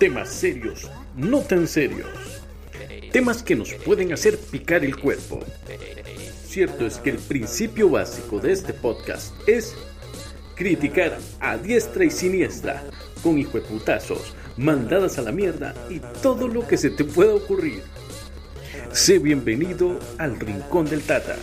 Temas serios, no tan serios. Temas que nos pueden hacer picar el cuerpo. Cierto es que el principio básico de este podcast es criticar a diestra y siniestra, con hijueputazos, mandadas a la mierda y todo lo que se te pueda ocurrir. Sé bienvenido al Rincón del Tata.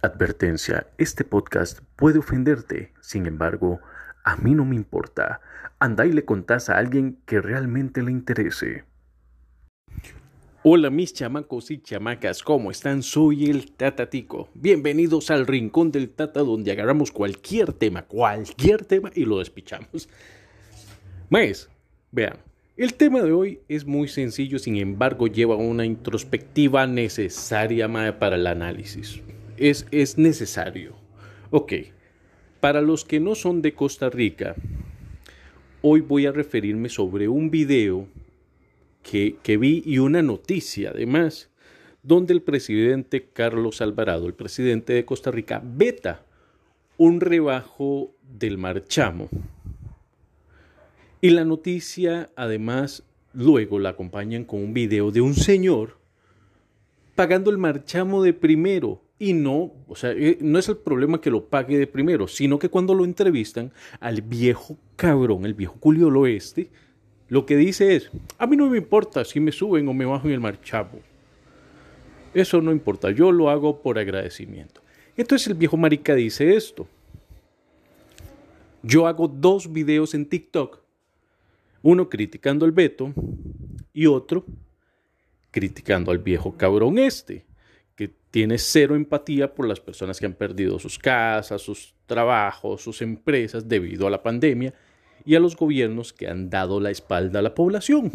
Advertencia, este podcast puede ofenderte, sin embargo, a mí no me importa. Anda y le contás a alguien que realmente le interese. Hola mis chamacos y chamacas, ¿cómo están? Soy el Tatatico. Bienvenidos al Rincón del Tata donde agarramos cualquier tema, cualquier tema y lo despichamos. Más, vean, el tema de hoy es muy sencillo, sin embargo lleva una introspectiva necesaria para el análisis. Es, es necesario. Ok, para los que no son de Costa Rica, hoy voy a referirme sobre un video que, vi y una noticia además, donde el presidente Carlos Alvarado, el presidente de Costa Rica, veta un rebajo del marchamo. Y la noticia además luego la acompañan con un video de un señor pagando el marchamo de primero. Y no, o sea, eh, no es el problema que lo pague de primero, sino que cuando lo entrevistan al viejo cabrón, el viejo culiolo este, lo que dice es, a mí no me importa si me suben o me bajan el marchamo. Eso no importa, yo lo hago por agradecimiento. Entonces el viejo marica dice esto. Yo hago dos videos en TikTok, uno criticando al Beto y otro criticando al viejo cabrón este, que tiene cero empatía por las personas que han perdido sus casas, sus trabajos, sus empresas debido a la pandemia y a los gobiernos que han dado la espalda a la población.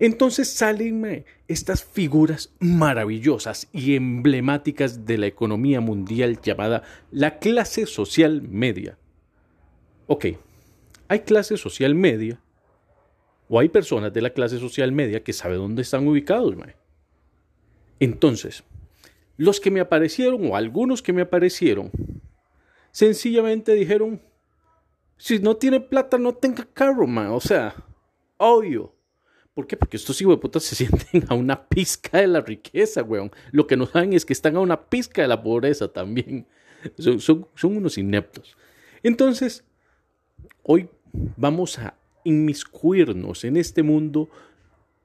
Entonces salen estas figuras maravillosas y emblemáticas de la economía mundial llamada la clase social media. Ok, hay clase social media o hay personas de la clase social media que saben dónde están ubicados. Entonces, los que me aparecieron o algunos que me aparecieron, sencillamente dijeron, si no tiene plata, no tenga carro, man. O sea, obvio. ¿Por qué? Porque estos hijos de puta se sienten a una pizca de la riqueza, weón. Lo que no saben es que están a una pizca de la pobreza también. Son, son unos ineptos. Entonces, hoy vamos a inmiscuirnos en este mundo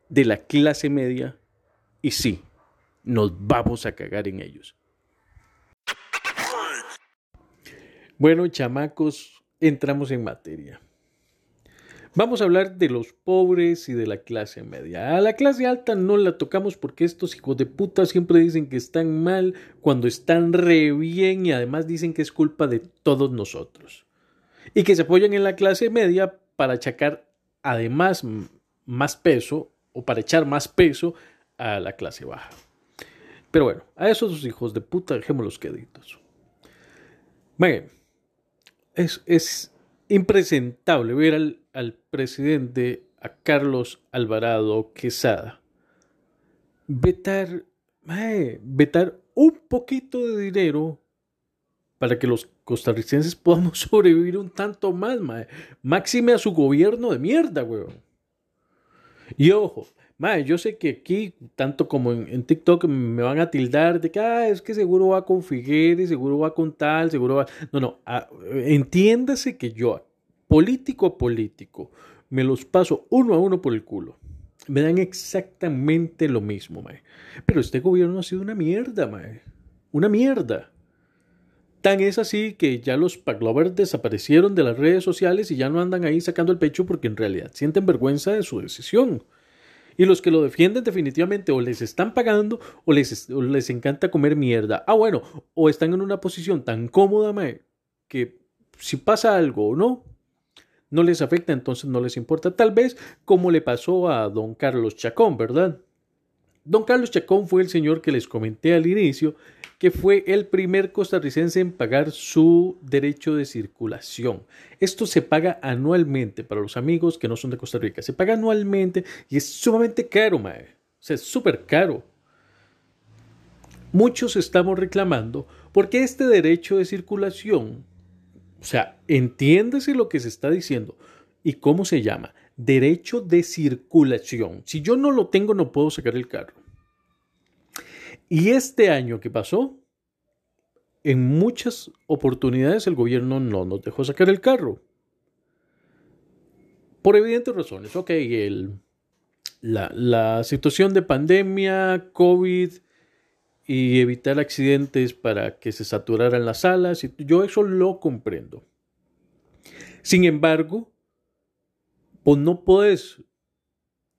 de la clase media y sí, nos vamos a cagar en ellos. Bueno, chamacos, entramos en materia. Vamos a hablar de los pobres y de la clase media. A la clase alta no la tocamos porque estos hijos de puta siempre dicen que están mal cuando están re bien y además dicen que es culpa de todos nosotros. Y que se apoyan en la clase media para achacar además más peso o para echar más peso a la clase baja. Pero bueno, a esos hijos de puta dejemos los queditos. Miren, es, impresentable ver al, presidente, a Carlos Alvarado Quesada, vetar, vetar un poquito de dinero para que los costarricenses podamos sobrevivir un tanto más, Máxime a su gobierno de mierda, weón. Y ojo, Mae, yo sé que aquí, tanto como en, TikTok, me van a tildar de que ah, es que seguro va con Figueres, seguro va con tal, seguro va. No, no, ah, entiéndase que yo, político a político, me los paso uno a uno por el culo. Me dan exactamente lo mismo, mae. Pero este gobierno ha sido una mierda, mae. Una mierda. Tan es así que ya los paglovers desaparecieron de las redes sociales y ya no andan ahí sacando el pecho porque en realidad sienten vergüenza de su decisión. Y los que lo defienden definitivamente o les están pagando o les, les encanta comer mierda. Ah, bueno, o están en una posición tan cómoda que si pasa algo o no, no les afecta, entonces no les importa. Tal vez como le pasó a don Carlos Chacón, ¿verdad? Don Carlos Chacón fue el señor que les comenté al inicio que fue el primer costarricense en pagar su derecho de circulación. Esto se paga anualmente para los amigos que no son de Costa Rica. Se paga anualmente y es sumamente caro, mae. O sea, es súper caro. Muchos estamos reclamando porque este derecho de circulación O sea, entiéndese lo que se está diciendo. ¿Y cómo se llama? Derecho de circulación. Si yo no lo tengo, no puedo sacar el carro. Y este año que pasó, en muchas oportunidades el gobierno no nos dejó sacar el carro. Por evidentes razones. Ok, el, la, situación de pandemia, COVID y evitar accidentes para que se saturaran las salas. Yo eso lo comprendo. Sin embargo, pues no puedes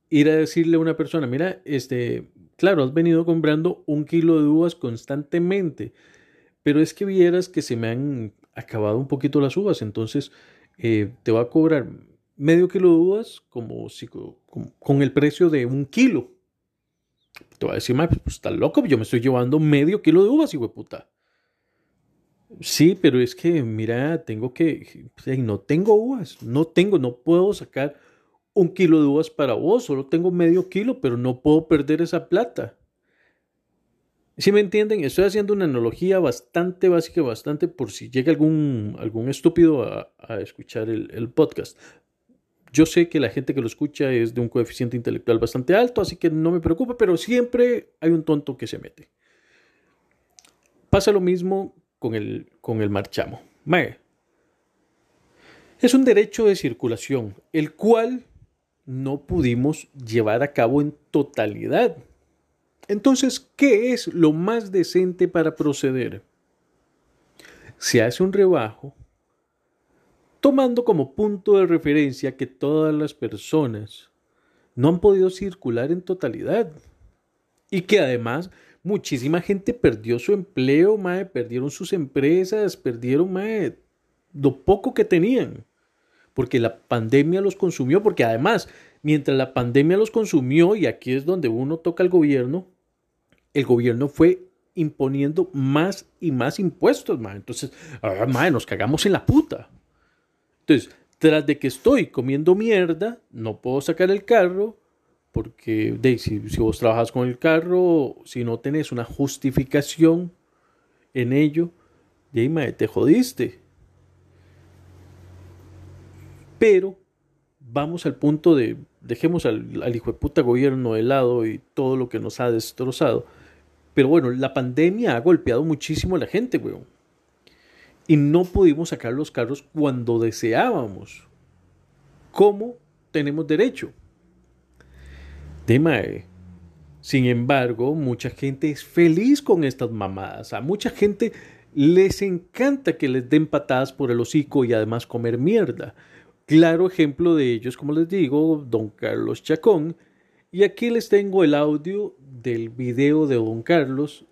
ir a decirle a una persona, mira, este, claro, has venido comprando un kilo de uvas constantemente, pero es que vieras que se me han acabado un poquito las uvas, entonces eh, te va a cobrar medio kilo de uvas como si, con, el precio de un kilo. Te va a decir, pues está loco, yo me estoy llevando medio kilo de uvas, hijo de puta. Sí, pero es que, mira, tengo que, no tengo uvas, no tengo, no puedo sacar un kilo de uvas para vos, solo tengo medio kilo, pero no puedo perder esa plata. Si me entienden, estoy haciendo una analogía bastante básica, bastante por si llega algún, algún estúpido a, escuchar el, podcast. Yo sé que la gente que lo escucha es de un coeficiente intelectual bastante alto, así que no me preocupa, pero siempre hay un tonto que se mete. Pasa lo mismo con el, con el marchamo. Es un derecho de circulación, el cual no pudimos llevar a cabo en totalidad. Entonces, ¿qué es lo más decente para proceder? Se hace un rebajo tomando como punto de referencia que todas las personas no han podido circular en totalidad y que además muchísima gente perdió su empleo, perdieron sus empresas, perdieron lo poco que tenían, porque la pandemia los consumió, porque además, mientras la pandemia los consumió, y aquí es donde uno toca al gobierno, el gobierno fue imponiendo más y más impuestos, mae. Entonces, ah, nos cagamos en la puta. Entonces, tras de que estoy comiendo mierda, no puedo sacar el carro, porque de, si, vos trabajas con el carro, si no tenés una justificación en ello, de te jodiste. Pero vamos al punto de, dejemos al, hijo de puta gobierno de lado y todo lo que nos ha destrozado. Pero bueno, la pandemia ha golpeado muchísimo a la gente, weón. Y no pudimos sacar los carros cuando deseábamos. ¿Cómo tenemos derecho? Mae. Sin embargo, mucha gente es feliz con estas mamadas. A mucha gente les encanta que les den patadas por el hocico y además comer mierda. Claro ejemplo de ellos, como les digo, don Carlos Chacón. Y aquí les tengo el audio del video de don Carlos,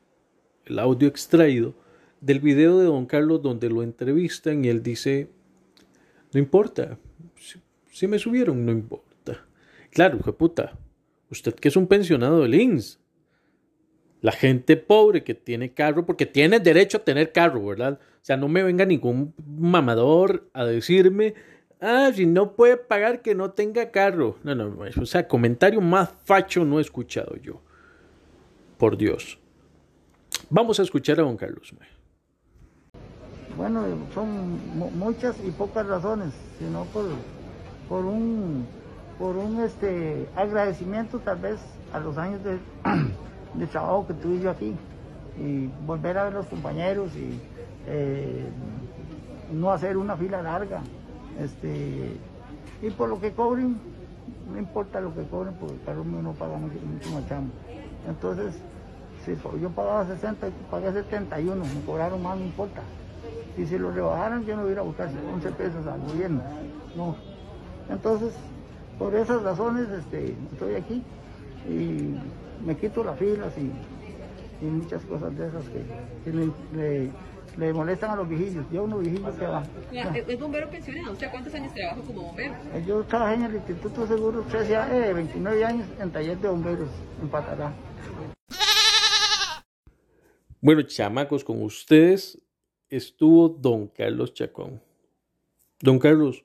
el audio extraído del video de don Carlos donde lo entrevistan y él dice, no importa, si, me subieron, no importa. Claro, hijo puta, Usted que es un pensionado del INS. La gente pobre que tiene carro, porque tiene derecho a tener carro, ¿verdad? O sea, no me venga ningún mamador a decirme, ah, si no puede pagar que no tenga carro. No, no, o sea, comentario más facho no he escuchado yo. Por Dios. Vamos a escuchar a don Carlos. Bueno, son muchas y pocas razones, sino por, por un por un este, agradecimiento tal vez a los años de, trabajo que tuve yo aquí y volver a ver a los compañeros y eh, no hacer una fila larga. Este, y por lo que cobren, no importa lo que cobren, porque el mío no paga mucho, mucho Entonces, si yo pagaba 60 y pagué 71, me cobraron más, no importa. Y si lo rebajaran, yo no hubiera buscado 11 pesos al gobierno. No. Entonces, por esas razones este, estoy aquí y me quito las filas y, muchas cosas de esas que, le, molestan a los viejillos. Yo uno viejillo que va. ¿Es bombero pensionado? ¿Usted cuántos años trabaja como bombero? Yo trabajé en el Instituto Seguro 13 eh, 29 años en taller de bomberos en Patará. Bueno, chamacos, con ustedes estuvo don Carlos Chacón. Don Carlos,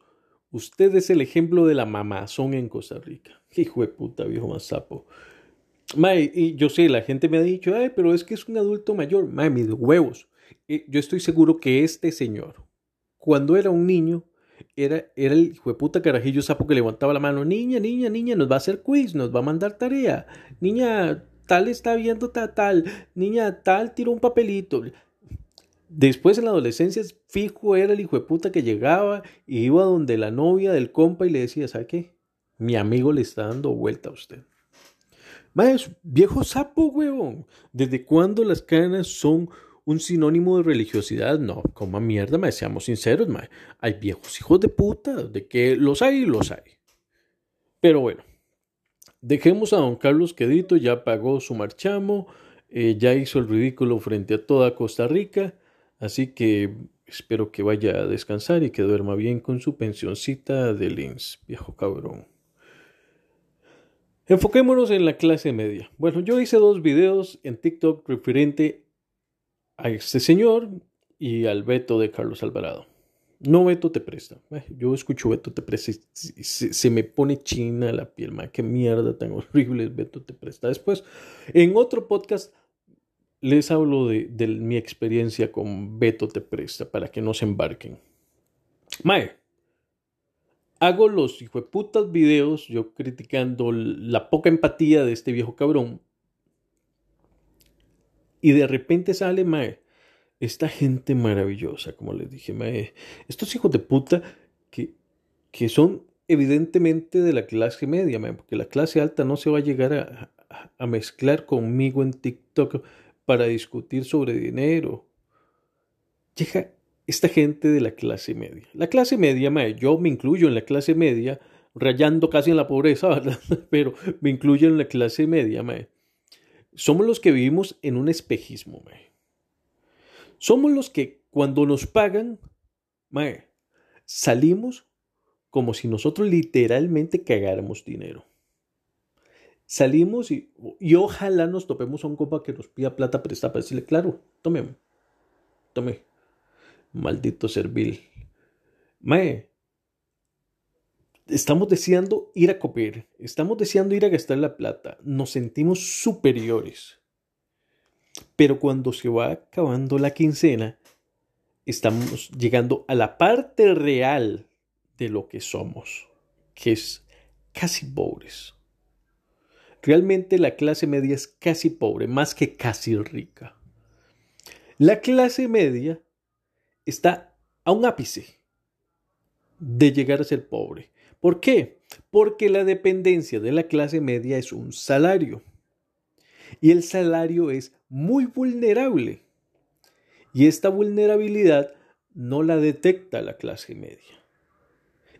Usted es el ejemplo de la mamazón en Costa Rica. Hijo de puta, viejo más sapo. Mae, y yo sé, la gente me ha dicho, ay, pero es que es un adulto mayor. Mae, mis huevos. Yo estoy seguro que este señor, cuando era un niño, era, era el hijo de puta carajillo sapo que levantaba la mano. Niña, niña, niña, nos va a hacer quiz, nos va a mandar tarea. Niña, tal está viendo tal, tal. Niña, tal tiró un papelito. Después en la adolescencia, fijo, era el hijo de puta que llegaba y iba donde la novia del compa y le decía, ¿sabe qué? Mi amigo le está dando vuelta a usted. Más, viejo sapo, huevón. ¿Desde cuándo las canas son un sinónimo de religiosidad? No, como mierda, me seamos sinceros. Hay viejos hijos de puta, de que los hay, los hay. Pero bueno, dejemos a don Carlos Quedito, ya pagó su marchamo, eh, ya hizo el ridículo frente a toda Costa Rica. Así que espero que vaya a descansar y que duerma bien con su pensioncita de Lins, viejo cabrón. Enfoquémonos en la clase media. Bueno, yo hice dos videos en TikTok referente a este señor y al veto de Carlos Alvarado. No, Beto te presta. Yo escucho Beto te presta y se, me pone china la piel. Man. Qué mierda tan horrible Beto te presta. Después, en otro podcast les hablo de, mi experiencia con Beto Te Presta para que no se embarquen. Mae, hago los putas videos yo criticando la poca empatía de este viejo cabrón. Y de repente sale, Mae, esta gente maravillosa, como les dije, Mae, estos hijos de puta que, que son evidentemente de la clase media, mae, porque la clase alta no se va a llegar a, a mezclar conmigo en TikTok para discutir sobre dinero. Llega esta gente de la clase media. La clase media, yo me incluyo en la clase media, rayando casi en la pobreza, ¿verdad? pero me incluyo en la clase media. Somos los que vivimos en un espejismo. Somos los que cuando nos pagan, salimos como si nosotros literalmente cagáramos dinero. Salimos y, y, ojalá nos topemos a un compa que nos pida plata prestada para decirle, claro, tome, tome, maldito servil. Mae, estamos deseando ir a copiar, estamos deseando ir a gastar la plata, nos sentimos superiores. Pero cuando se va acabando la quincena, estamos llegando a la parte real de lo que somos, que es casi pobres. Realmente la clase media es casi pobre, más que casi rica. La clase media está a un ápice de llegar a ser pobre. ¿Por qué? Porque la dependencia de la clase media es un salario. Y el salario es muy vulnerable. Y esta vulnerabilidad no la detecta la clase media.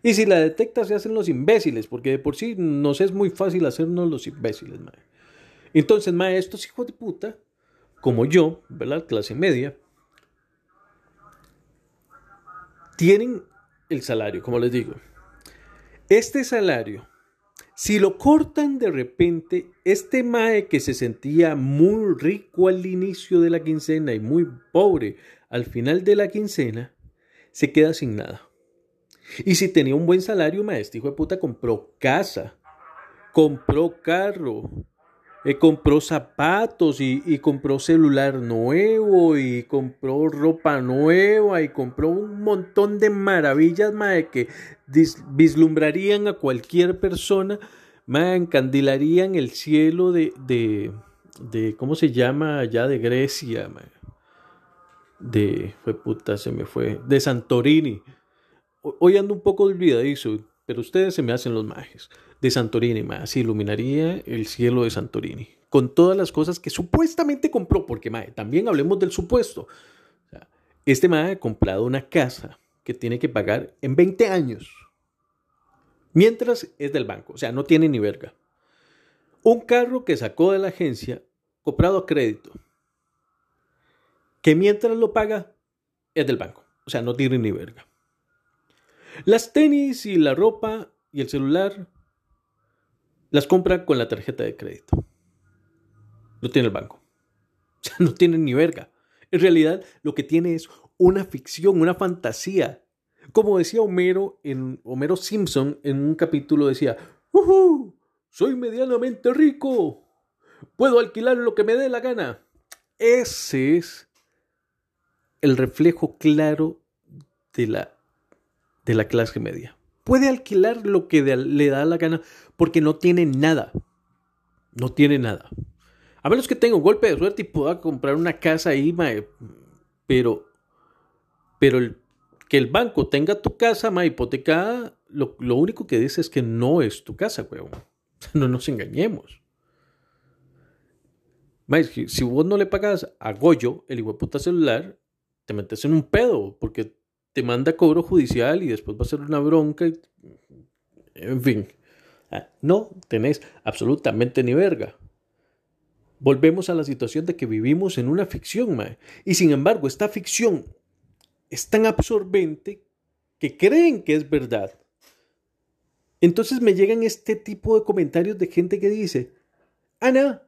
Y si la detecta, se hacen los imbéciles, porque de por sí nos es muy fácil hacernos los imbéciles, mae. Entonces, mae, estos hijos de puta, como yo, ¿verdad? Clase media, tienen el salario, como les digo. Este salario, si lo cortan de repente, este mae que se sentía muy rico al inicio de la quincena y muy pobre al final de la quincena, se queda sin nada. Y si tenía un buen salario, maestro, hijo de puta, compró casa, compró carro, eh, compró zapatos y, compró celular nuevo y compró ropa nueva y compró un montón de maravillas, mae, que vislumbrarían a cualquier persona, mae, encandilarían el cielo de, de, ¿cómo se llama allá de Grecia? De, fue puta, se me fue, de Santorini. Hoy ando un poco olvidadizo, pero ustedes se me hacen los majes. De Santorini, más iluminaría el cielo de Santorini. Con todas las cosas que supuestamente compró, porque mae, también hablemos del supuesto. este mae ha comprado una casa que tiene que pagar en 20 años. Mientras es del banco, o sea, no tiene ni verga. Un carro que sacó de la agencia, comprado a crédito, que mientras lo paga, es del banco, o sea, no tiene ni verga. Las tenis y la ropa y el celular las compra con la tarjeta de crédito. No tiene el banco. O sea, no tiene ni verga. En realidad, lo que tiene es una ficción, una fantasía. Como decía Homero en Homero Simpson en un capítulo decía, ¡Uh! Soy medianamente rico. Puedo alquilar lo que me dé la gana. Ese es el reflejo claro de la de la clase media. Puede alquilar lo que le da la gana porque no tiene nada. No tiene nada. A menos que tenga un golpe de suerte y pueda comprar una casa ahí, mae, pero, pero el, que el banco tenga tu casa mae, hipotecada, lo, lo, único que dice es que no es tu casa, weón. No nos engañemos. Mae, si vos no le pagas a Goyo, el puta celular, te metes en un pedo, porque te manda cobro judicial y después va a ser una bronca. En fin, ah, no tenés absolutamente ni verga. Volvemos a la situación de que vivimos en una ficción. Y sin embargo, esta ficción es tan absorbente que creen que es verdad. Entonces me llegan este tipo de comentarios de gente que dice, Ana,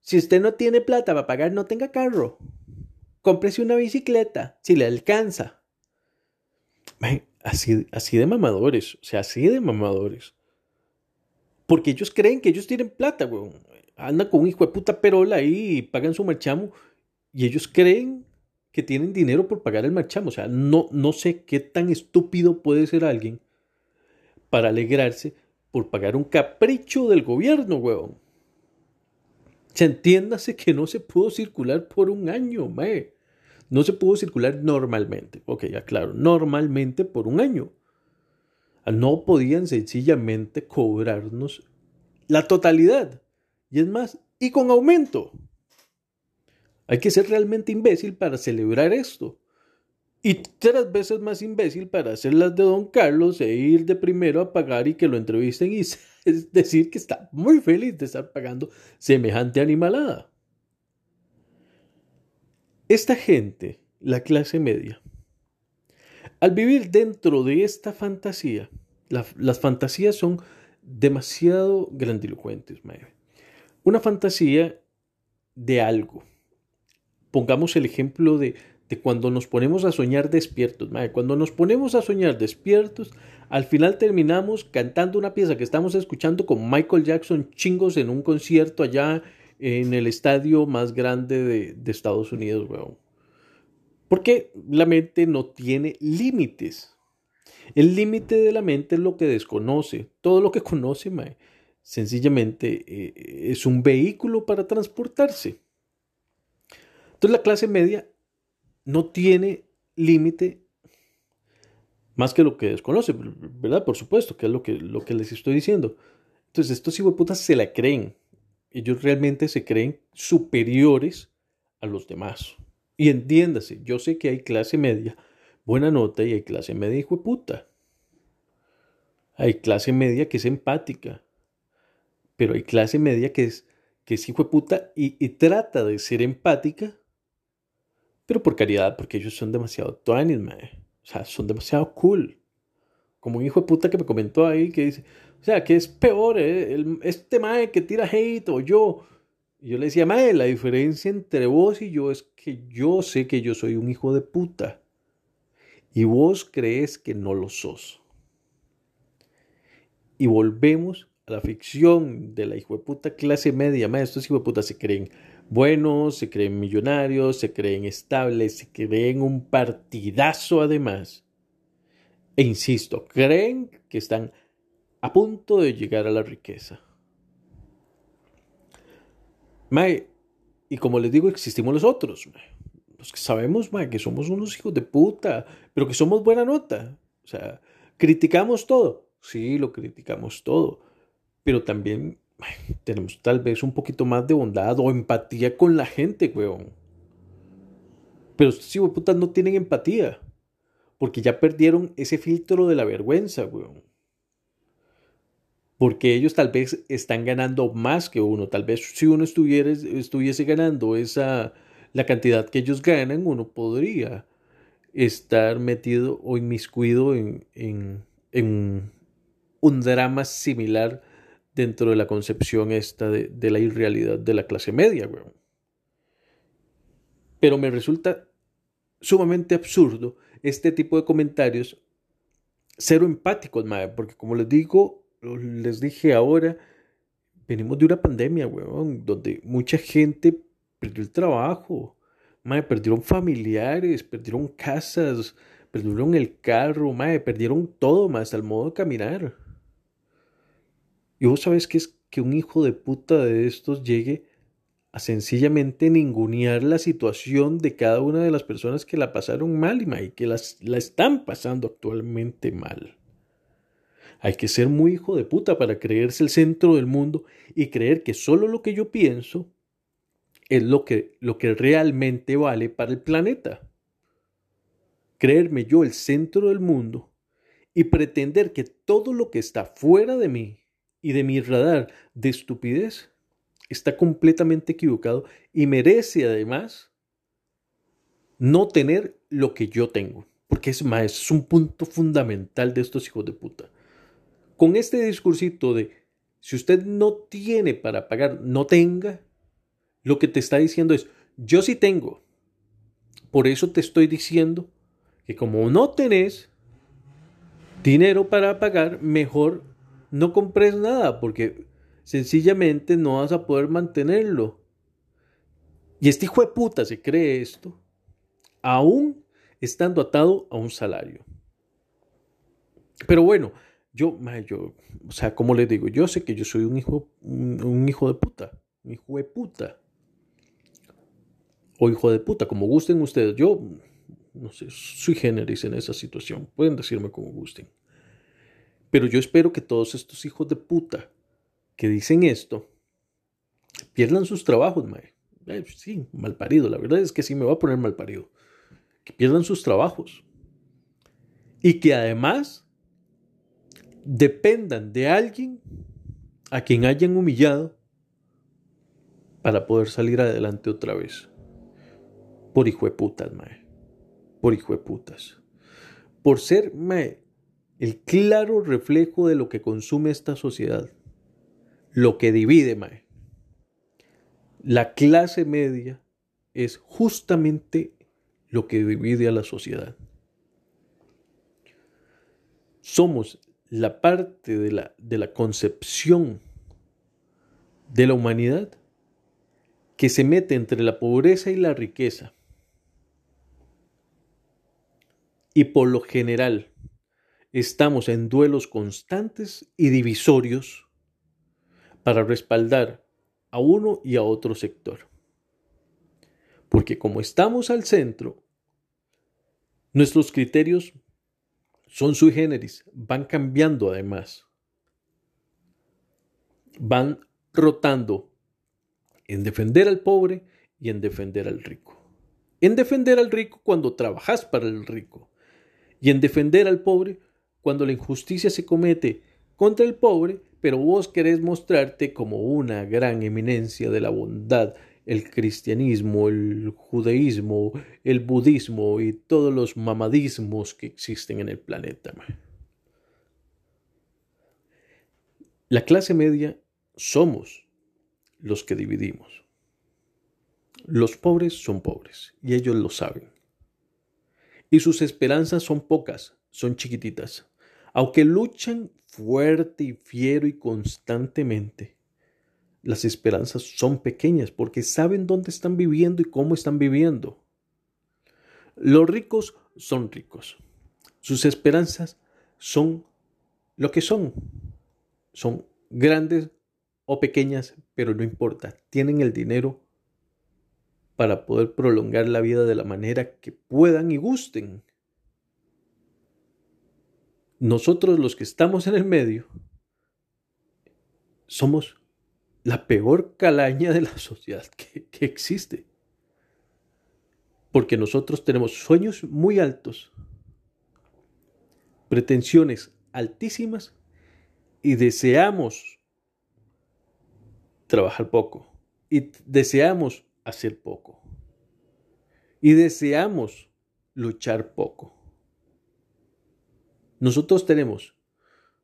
si usted no tiene plata para pagar, no tenga carro. Cómprese una bicicleta, si le alcanza. Así, así de mamadores, o sea, así de mamadores. Porque ellos creen que ellos tienen plata, weón. Andan con un hijo de puta perola ahí y pagan su marchamo. Y ellos creen que tienen dinero por pagar el marchamo. O sea, no, no sé qué tan estúpido puede ser alguien para alegrarse por pagar un capricho del gobierno, weón. Se entiéndase que no se pudo circular por un año, mae. No se pudo circular normalmente. Ok, ya claro, normalmente por un año. No podían sencillamente cobrarnos la totalidad. Y es más, y con aumento. Hay que ser realmente imbécil para celebrar esto. Y tres veces más imbécil para hacer las de Don Carlos e ir de primero a pagar y que lo entrevisten y es decir que está muy feliz de estar pagando semejante animalada. Esta gente, la clase media, al vivir dentro de esta fantasía, las fantasías son demasiado grandilocuentes. Una fantasía de algo. Pongamos el ejemplo de, cuando nos ponemos a soñar despiertos. Cuando nos ponemos a soñar despiertos, al final terminamos cantando una pieza que estamos escuchando con Michael Jackson chingos en un concierto allá en el estadio más grande de, Estados Unidos, weón. Porque la mente no tiene límites. El límite de la mente es lo que desconoce. Todo lo que conoce, sencillamente eh, es un vehículo para transportarse. Entonces la clase media no tiene límite más que lo que desconoce, ¿verdad? Por supuesto, que es lo que, lo que les estoy diciendo. Entonces estos putas se la creen ellos realmente se creen superiores a los demás. Y entiéndase, yo sé que hay clase media, buena nota, y hay clase media hijo de puta. Hay clase media que es empática, pero hay clase media que es, que es hijo de puta y, trata de ser empática, pero por caridad, porque ellos son demasiado tuanis, O sea, son demasiado cool. Como un hijo de puta que me comentó ahí que dice, o sea, ¿qué es peor? Eh? este mae que tira hate o yo. Y yo le decía, mae, la diferencia entre vos y yo es que yo sé que yo soy un hijo de puta. Y vos crees que no lo sos. Y volvemos a la ficción de la hijo de puta clase media. Mae, estos hijos de puta se creen buenos, se creen millonarios, se creen estables, se creen un partidazo además. E insisto, creen que están a punto de llegar a la riqueza. Mae, y como les digo, existimos los otros, los que sabemos mae, que somos unos hijos de puta, pero que somos buena nota. O sea, criticamos todo. Sí, lo criticamos todo. Pero también tenemos tal vez un poquito más de bondad o empatía con la gente, weón. Pero estos hijos de puta no tienen empatía. Porque ya perdieron ese filtro de la vergüenza, weón porque ellos tal vez están ganando más que uno. Tal vez si uno estuviera, estuviese ganando esa, la cantidad que ellos ganan, uno podría estar metido o inmiscuido en, en, en un drama similar dentro de la concepción esta de, de la irrealidad de la clase media, weón. Pero me resulta sumamente absurdo este tipo de comentarios, cero empáticos, madre, porque como les digo, les dije ahora, venimos de una pandemia, weón, donde mucha gente perdió el trabajo, madre, perdieron familiares, perdieron casas, perdieron el carro, mae, perdieron todo, más al modo de caminar. Y vos sabés que es que un hijo de puta de estos llegue a sencillamente ningunear la situación de cada una de las personas que la pasaron mal y que las, la están pasando actualmente mal. Hay que ser muy hijo de puta para creerse el centro del mundo y creer que solo lo que yo pienso es lo que, lo que realmente vale para el planeta. Creerme yo el centro del mundo y pretender que todo lo que está fuera de mí y de mi radar de estupidez está completamente equivocado y merece además no tener lo que yo tengo. Porque es más, es un punto fundamental de estos hijos de puta. Con este discursito de si usted no tiene para pagar, no tenga, lo que te está diciendo es, yo sí tengo. Por eso te estoy diciendo que como no tenés dinero para pagar, mejor no compres nada, porque sencillamente no vas a poder mantenerlo. Y este hijo de puta se cree esto, aún estando atado a un salario. Pero bueno, yo, yo, o sea, como les digo, yo sé que yo soy un hijo, un, hijo de puta, un hijo de puta. O hijo de puta, como gusten ustedes. Yo, no sé, soy generis en esa situación. Pueden decirme como gusten. Pero yo espero que todos estos hijos de puta que dicen esto pierdan sus trabajos, mae. Eh, sí, mal parido. La verdad es que sí me va a poner mal parido. Que pierdan sus trabajos. Y que además dependan de alguien a quien hayan humillado para poder salir adelante otra vez. Por hijo de putas, mae. Por hijo de putas. Por ser, mae, el claro reflejo de lo que consume esta sociedad lo que divide, Mae. La clase media es justamente lo que divide a la sociedad. Somos la parte de la, de la concepción de la humanidad que se mete entre la pobreza y la riqueza. Y por lo general estamos en duelos constantes y divisorios para respaldar a uno y a otro sector. Porque como estamos al centro, nuestros criterios son sui generis, van cambiando además. Van rotando en defender al pobre y en defender al rico. En defender al rico cuando trabajas para el rico. Y en defender al pobre cuando la injusticia se comete contra el pobre pero vos querés mostrarte como una gran eminencia de la bondad, el cristianismo, el judaísmo, el budismo y todos los mamadismos que existen en el planeta. La clase media somos los que dividimos. Los pobres son pobres y ellos lo saben. Y sus esperanzas son pocas, son chiquititas. Aunque luchan fuerte y fiero y constantemente, las esperanzas son pequeñas porque saben dónde están viviendo y cómo están viviendo. Los ricos son ricos. Sus esperanzas son lo que son. Son grandes o pequeñas, pero no importa. Tienen el dinero para poder prolongar la vida de la manera que puedan y gusten nosotros los que estamos en el medio somos la peor calaña de la sociedad que, existe. Porque nosotros tenemos sueños muy altos, pretensiones altísimas y deseamos trabajar poco y deseamos hacer poco y deseamos luchar poco. Nosotros tenemos,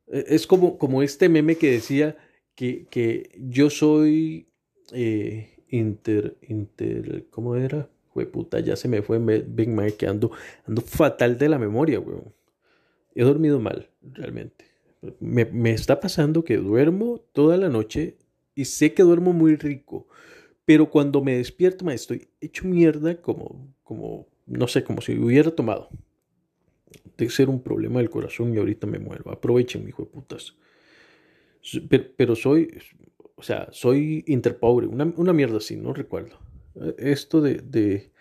e, es como, como este meme que decía que, que yo soy eh, inter, inter, ¿cómo era? Puta, ya se me fue, Big Mike, que ando, ando fatal de la memoria, güey. He dormido mal, realmente. Me, me, está pasando que duermo toda la noche y sé que duermo muy rico, pero cuando me despierto, me estoy hecho mierda como, como, no sé, como si hubiera tomado. de ser un problema del corazón y ahorita me muero. Aprovechen, hijo de. Pero, soy, o sea, soy interpobre, una, una mierda así, no recuerdo. Esto de, de,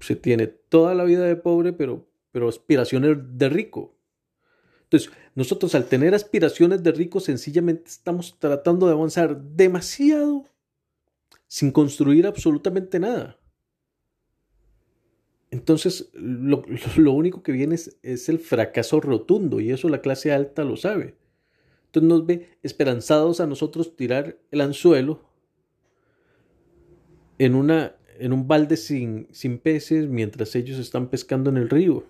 se tiene toda la vida de pobre, pero, pero aspiraciones de rico. Entonces, nosotros al tener aspiraciones de rico, sencillamente estamos tratando de avanzar demasiado sin construir absolutamente nada. Entonces, lo, único que viene es, el fracaso rotundo y eso la clase alta lo sabe. Entonces nos ve esperanzados a nosotros tirar el anzuelo en, una, en un balde sin, sin peces mientras ellos están pescando en el río.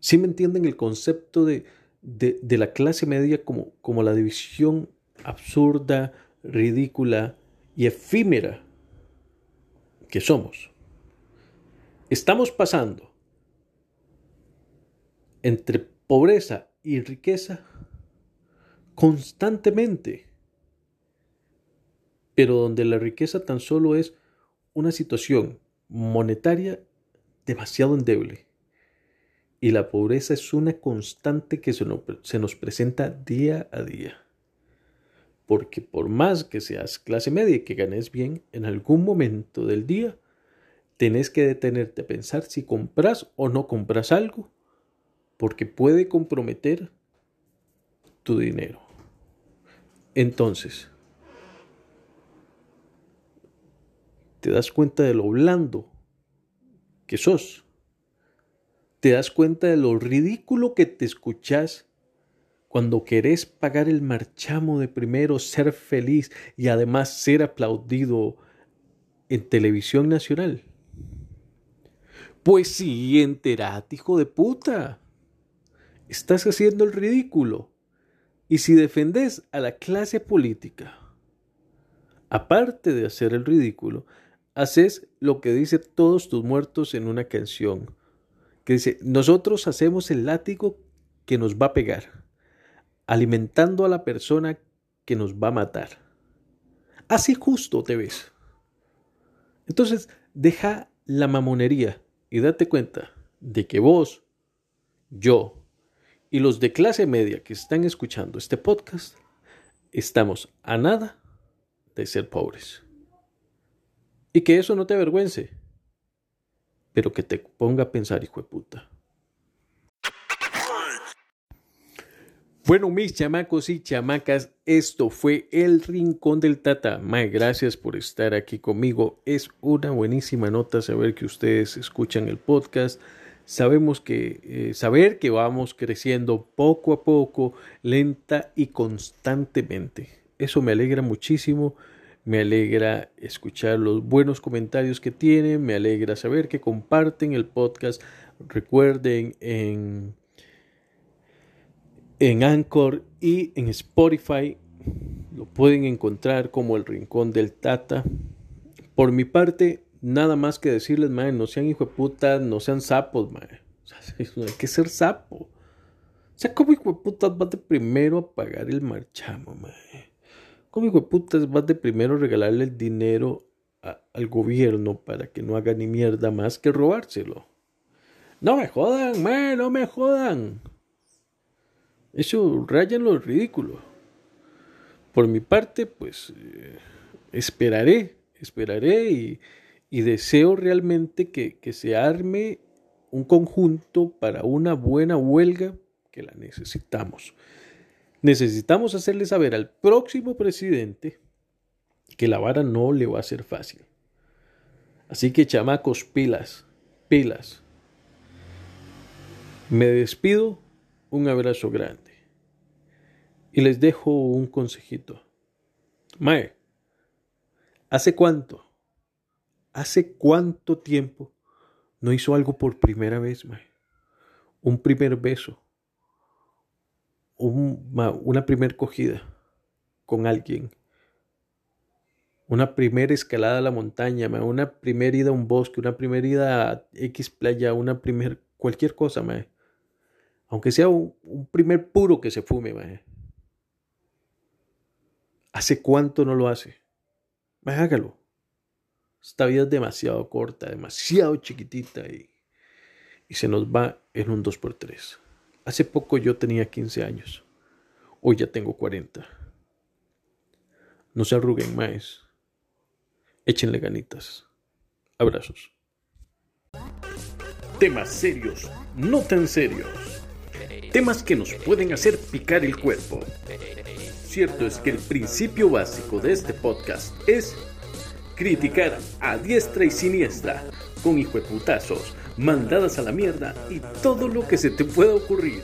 ¿Sí me entienden el concepto de, de, la clase media como, como la división absurda, ridícula y efímera que somos? Estamos pasando entre pobreza y riqueza constantemente, pero donde la riqueza tan solo es una situación monetaria demasiado endeble y la pobreza es una constante que se nos, presenta día a día. Porque por más que seas clase media y que ganes bien, en algún momento del día tenés que detenerte a pensar si compras o no compras algo, porque puede comprometer tu dinero. Entonces, te das cuenta de lo blando que sos te das cuenta de lo ridículo que te escuchás cuando querés pagar el marchamo de primero, ser feliz y además ser aplaudido en televisión nacional. Pues sí, enterate, hijo de puta. Estás haciendo el ridículo. Y si defendes a la clase política, aparte de hacer el ridículo, haces lo que dice todos tus muertos en una canción que dice, nosotros hacemos el látigo que nos va a pegar, alimentando a la persona que nos va a matar. Así justo te ves. Entonces, deja la mamonería y date cuenta de que vos, yo y los de clase media que están escuchando este podcast, estamos a nada de ser pobres. Y que eso no te avergüence pero que te ponga a pensar, hijo de puta. Bueno, mis chamacos y chamacas, esto fue el Rincón del Tata. Mae, gracias por estar aquí conmigo. Es una buenísima nota saber que ustedes escuchan el podcast. Sabemos que eh, saber que vamos creciendo poco a poco, lenta y constantemente. Eso me alegra muchísimo. Me alegra escuchar los buenos comentarios que tienen, me alegra saber que comparten el podcast. Recuerden en, en Anchor y en Spotify lo pueden encontrar como el Rincón del Tata. Por mi parte, nada más que decirles, man, no sean hijo de puta, no sean sapos, man. hay que ser sapo. O sea, como hijo de puta vas de primero a pagar el marchamo, man. ¿Cómo hijo de putas vas de primero regalarle el dinero al gobierno para que no haga ni mierda más que robárselo? No me jodan, man, no me jodan. Eso rayan lo ridículo. Por mi parte, pues eh, esperaré, esperaré y, y deseo realmente que, que se arme un conjunto para una buena huelga que la necesitamos. Necesitamos hacerle saber al próximo presidente que la vara no le va a ser fácil. Así que chamacos, pilas, pilas. Me despido, un abrazo grande. Y les dejo un consejito. Mae, ¿hace cuánto? ¿Hace cuánto tiempo no hizo algo por primera vez, Mae? Un primer beso una primera cogida con alguien, una primera escalada a la montaña, una primera ida a un bosque, una primera ida a X playa, una primera cualquier cosa, aunque sea un, primer puro que se fume, ¿Hace cuánto no lo hace? hágalo. Esta vida es demasiado corta, demasiado chiquitita y, y se nos va en un 2x3. Hace poco yo tenía 15 años. Hoy ya tengo 40. No se arruguen más. Échenle ganitas. Abrazos. Temas serios, no tan serios. Temas que nos pueden hacer picar el cuerpo. Cierto es que el principio básico de este podcast es criticar a diestra y siniestra, con hijueputazos, mandadas a la mierda y todo lo que se te pueda ocurrir